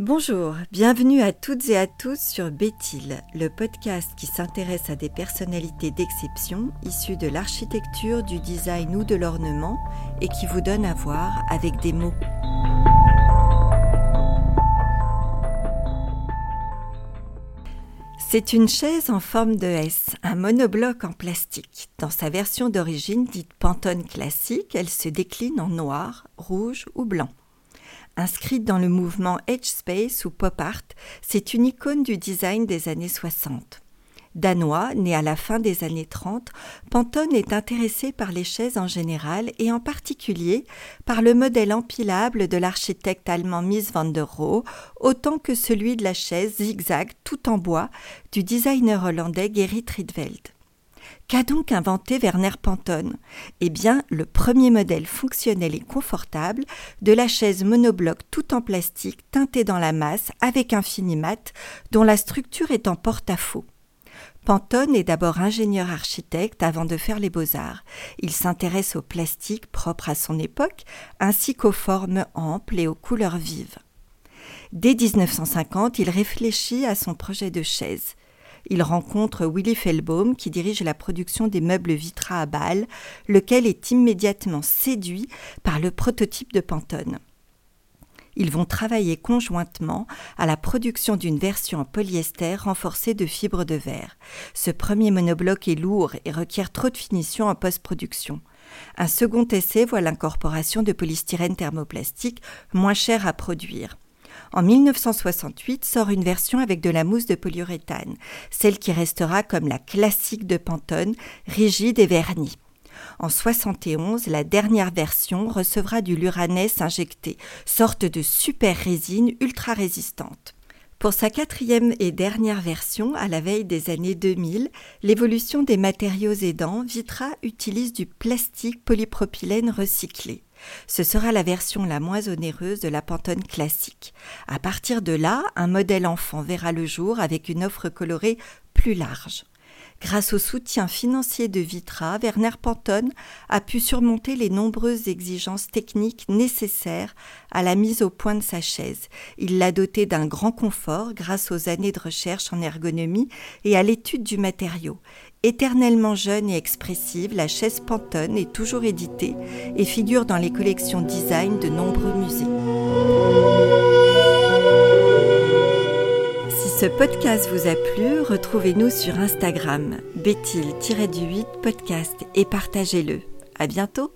Bonjour, bienvenue à toutes et à tous sur Béthil, le podcast qui s'intéresse à des personnalités d'exception issues de l'architecture, du design ou de l'ornement et qui vous donne à voir avec des mots. C'est une chaise en forme de S, un monobloc en plastique. Dans sa version d'origine dite Pantone classique, elle se décline en noir, rouge ou blanc. Inscrite dans le mouvement Edge Space ou Pop Art, c'est une icône du design des années 60. Danois, né à la fin des années 30, Pantone est intéressé par les chaises en général et en particulier par le modèle empilable de l'architecte allemand Mies van der Rohe, autant que celui de la chaise zigzag tout en bois du designer hollandais Gerrit Rietveld. Qu'a donc inventé Werner Pantone Eh bien, le premier modèle fonctionnel et confortable de la chaise monobloc tout en plastique teintée dans la masse avec un finimat dont la structure est en porte-à-faux. Pantone est d'abord ingénieur architecte avant de faire les beaux-arts. Il s'intéresse au plastique propre à son époque ainsi qu'aux formes amples et aux couleurs vives. Dès 1950, il réfléchit à son projet de chaise il rencontre Willy Fellbaum qui dirige la production des meubles Vitra à Bâle, lequel est immédiatement séduit par le prototype de Pantone. Ils vont travailler conjointement à la production d'une version en polyester renforcée de fibres de verre. Ce premier monobloc est lourd et requiert trop de finition en post-production. Un second essai voit l'incorporation de polystyrène thermoplastique moins cher à produire. En 1968 sort une version avec de la mousse de polyuréthane, celle qui restera comme la classique de Pantone, rigide et vernie. En 71, la dernière version recevra du Luranès injecté, sorte de super résine ultra résistante. Pour sa quatrième et dernière version, à la veille des années 2000, l'évolution des matériaux aidants, Vitra utilise du plastique polypropylène recyclé. Ce sera la version la moins onéreuse de la Pantone classique. À partir de là, un modèle enfant verra le jour avec une offre colorée plus large. Grâce au soutien financier de Vitra, Werner Pantone a pu surmonter les nombreuses exigences techniques nécessaires à la mise au point de sa chaise. Il l'a dotée d'un grand confort grâce aux années de recherche en ergonomie et à l'étude du matériau. Éternellement jeune et expressive, la chaise Pantone est toujours éditée et figure dans les collections design de nombreux musées. ce podcast vous a plu, retrouvez-nous sur Instagram, béthil-du8 podcast et partagez-le. À bientôt!